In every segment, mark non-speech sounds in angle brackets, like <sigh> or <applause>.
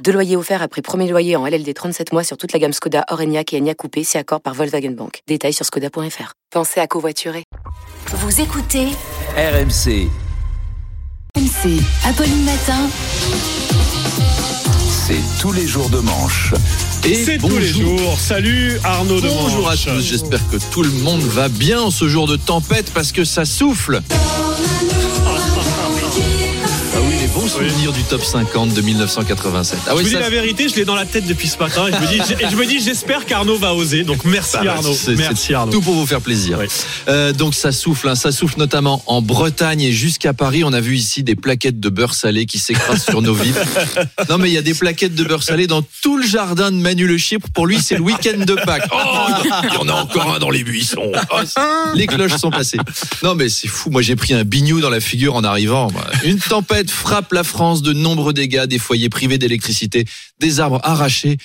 Deux loyers offerts après premier loyer en LLD 37 mois sur toute la gamme Skoda, Orenia et Enya Coupé, si accord par Volkswagen Bank. Détails sur skoda.fr. Pensez à covoiturer. Vous écoutez RMC, MC Apolline Matin. c'est tous les jours de manche. Et C'est bonjour. tous les jours. Salut Arnaud de Bonjour à tous, j'espère que tout le monde va bien en ce jour de tempête parce que ça souffle. Ah bons souvenirs du top 50 de 1987. Ah Je vous dis la vérité, je l'ai dans la tête depuis ce matin et je me dis, je me dis j'espère qu'Arnaud va oser. Donc merci Arnaud. Merci Arnaud. Tout pour vous faire plaisir. Euh, donc ça souffle, hein, ça souffle notamment en Bretagne et jusqu'à Paris. On a vu ici des plaquettes de beurre salé qui s'écrasent sur nos vies. <laughs> Non mais il y a des plaquettes de beurre salé dans tout le jardin de Manu Le Chypre. Pour lui, c'est le week-end de Pâques. Oh, il y en a encore un dans les buissons. Oh, les cloches sont passées. Non mais c'est fou. Moi j'ai pris un bignou dans la figure en arrivant. Une tempête frappe la France, de nombreux dégâts, des foyers privés d'électricité, des arbres arrachés.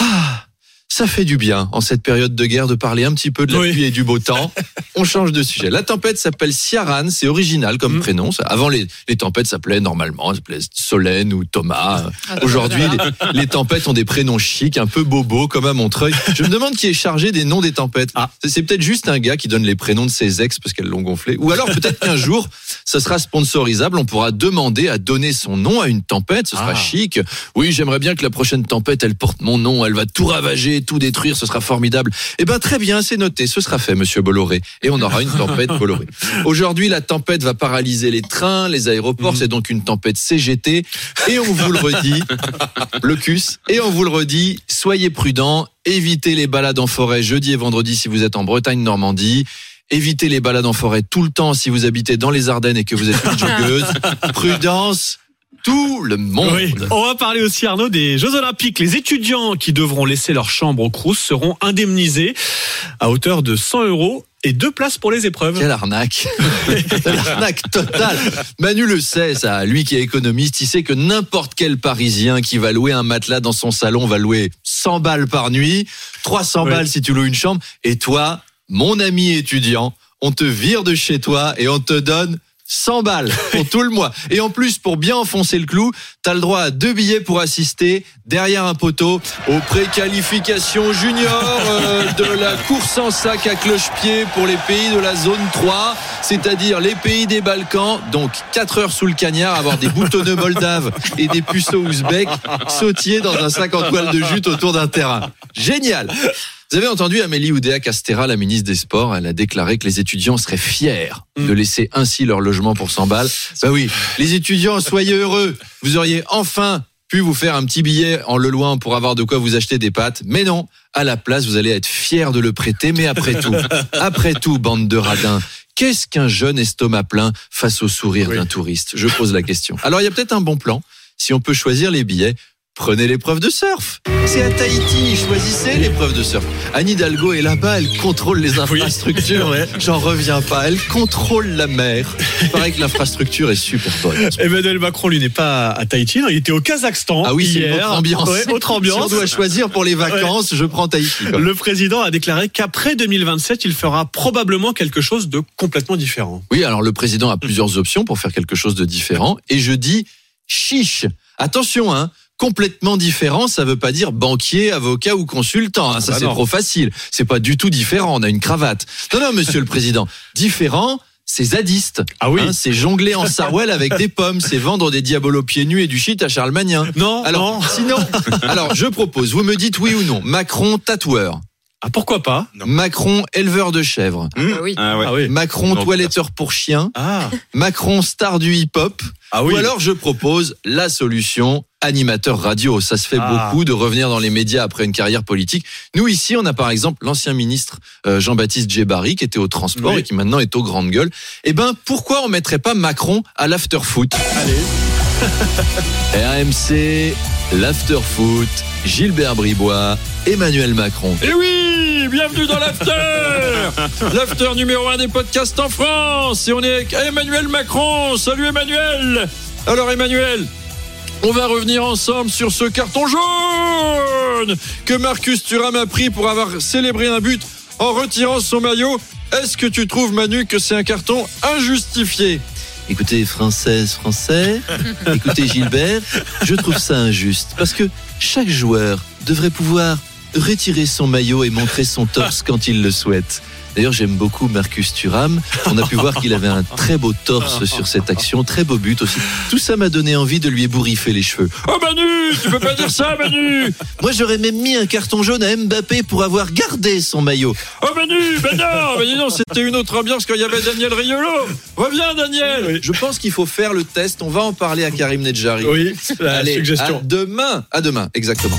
Ah, ça fait du bien en cette période de guerre de parler un petit peu de la Oui. pluie et du beau temps. <laughs> On change de sujet. La tempête s'appelle Ciaran, c'est original comme Mm. prénom. Avant les, les tempêtes s'appelaient normalement, ça s'appelait Solène ou Thomas. Aujourd'hui, les, les tempêtes ont des prénoms chics, un peu bobos, comme à Montreuil. Je me demande qui est chargé des noms des tempêtes. Ah. C'est- C'est peut-être juste un gars qui donne les prénoms de ses ex parce qu'elles l'ont gonflé. Ou alors peut-être qu'un jour, ça sera sponsorisable. On pourra demander à donner son nom à une tempête. Ce sera Ah. chic. Oui, j'aimerais bien que la prochaine tempête, elle porte mon nom. Elle va tout ravager, tout détruire. Ce sera formidable. Eh ben, très bien, c'est noté. Ce sera fait, monsieur Bolloré. Et on aura une tempête Bolloré. Aujourd'hui, la tempête va paralyser les trains, les aéroports. Mhm. C'est donc une tempête CGT. Et on vous le redit, le CUS. Et on vous le redit, soyez prudents. Évitez les balades en forêt jeudi et vendredi si vous êtes en Bretagne, Normandie. Évitez les balades en forêt tout le temps si vous habitez dans les Ardennes et que vous êtes une joggeuse. <laughs> Prudence, tout le monde. Oui. On va parler aussi Arnaud des Jeux Olympiques. Les étudiants qui devront laisser leur chambre au Crous seront indemnisés à hauteur de 100 euros et deux places pour les épreuves. Quelle arnaque Quelle arnaque totale Manu le sait, ça. Lui qui est économiste, il sait que n'importe quel Parisien qui va louer un matelas dans son salon va louer 100 balles par nuit, 300 Oui. balles si tu loues une chambre. Et toi, mon ami étudiant, on te vire de chez toi et on te donne 100 balles pour tout le mois. Et en plus, pour bien enfoncer le clou, t'as le droit à deux billets pour assister derrière un poteau aux préqualifications juniors euh, de la course en sac à cloche-pied pour les pays de la zone 3, c'est-à-dire les pays des Balkans. Donc 4 heures sous le cagnard, avoir des boutonneux moldaves et des puceaux ouzbeks sautier dans un sac en toile de jute autour d'un terrain. Génial vous avez entendu Amélie Oudéa Castera, la ministre des Sports, elle a déclaré que les étudiants seraient fiers de laisser ainsi leur logement pour 100 balles. Bah oui, les étudiants, soyez heureux. Vous auriez enfin pu vous faire un petit billet en le loin pour avoir de quoi vous acheter des pâtes. Mais non, à la place, vous allez être fiers de le prêter. Mais après tout, <laughs> après tout, bande de radins, qu'est-ce qu'un jeune estomac plein face au sourire Oui. d'un touriste? Je pose la question. Alors, il y a peut-être un bon plan. Si on peut choisir les billets, prenez l'épreuve de surf. C'est à Tahiti, choisissez l'épreuve de surf. Anne Hidalgo est là-bas, elle contrôle les infrastructures. <laughs> J'en reviens pas, elle contrôle la mer. Il paraît que l'infrastructure est super bonne. <laughs> Emmanuel Macron, lui, n'est pas à Tahiti. non, Il était au Kazakhstan. Ah oui, hier. autre ambiance. Ouais, autre Si on ambiance. doit choisir pour les vacances, je prends Tahiti. quoi. Le président a déclaré qu'après 2027, il fera probablement quelque chose de complètement différent. Oui, alors le président a plusieurs options pour faire quelque chose de différent. Et je dis chiche. Attention, hein. Complètement différent, ça veut pas dire banquier, avocat ou consultant. hein. Ça, bah c'est trop facile. C'est pas du tout différent. On a une cravate. Non, non, monsieur le président. Différent, c'est zadiste. Ah oui. Hein, c'est jongler en sarouel avec des pommes. C'est vendre des diabolos pieds nus et du shit à Charlemagnien. Non, Alors, non. sinon, alors je propose, vous me dites oui ou non. Macron tatoueur, Ah, pourquoi pas Macron éleveur de chèvres, Ah oui. Ah oui. Macron Non, toiletteur pour chiens, Ah, <laughs> Macron star du hip-hop, ah ou alors je propose la solution animateur radio. Ça se fait Ah. beaucoup de revenir dans les médias après une carrière politique. Nous ici, on a par exemple l'ancien ministre euh, Jean-Baptiste Djebari qui était au transport Oui. et qui maintenant est aux grandes gueules. Eh ben, pourquoi on mettrait pas Macron à l'after-foot allez. <laughs> RMC, l'after-foot, Gilbert Bribois, Emmanuel Macron. Et oui bienvenue dans l'after. <laughs> L'after numéro un des podcasts en France. Et on est avec Emmanuel Macron. Salut Emmanuel. Alors Emmanuel, on va revenir ensemble sur ce carton jaune que Marcus Thuram a pris pour avoir célébré un but en retirant son maillot. Est-ce que tu trouves Manu que c'est un carton injustifié? Écoutez, Française, Français, <laughs> écoutez Gilbert, je trouve ça injuste parce que chaque joueur devrait pouvoir retirer son maillot et montrer son torse quand il le souhaite. D'ailleurs, j'aime beaucoup Marcus Thuram. On a pu voir qu'il avait un très beau torse sur cette action, très beau but aussi. Tout ça m'a donné envie de lui ébouriffer les cheveux. Oh Manu, tu peux pas dire ça Manu Moi, j'aurais même mis un carton jaune à Mbappé pour avoir gardé son maillot. Oh Manu, ben non, ben dis non, c'était une autre ambiance quand il y avait Daniel Riolo. Reviens Daniel. Je pense qu'il faut faire le test. On va en parler à Karim Nedjari. Oui, la Allez, suggestion. à demain. À demain, exactement.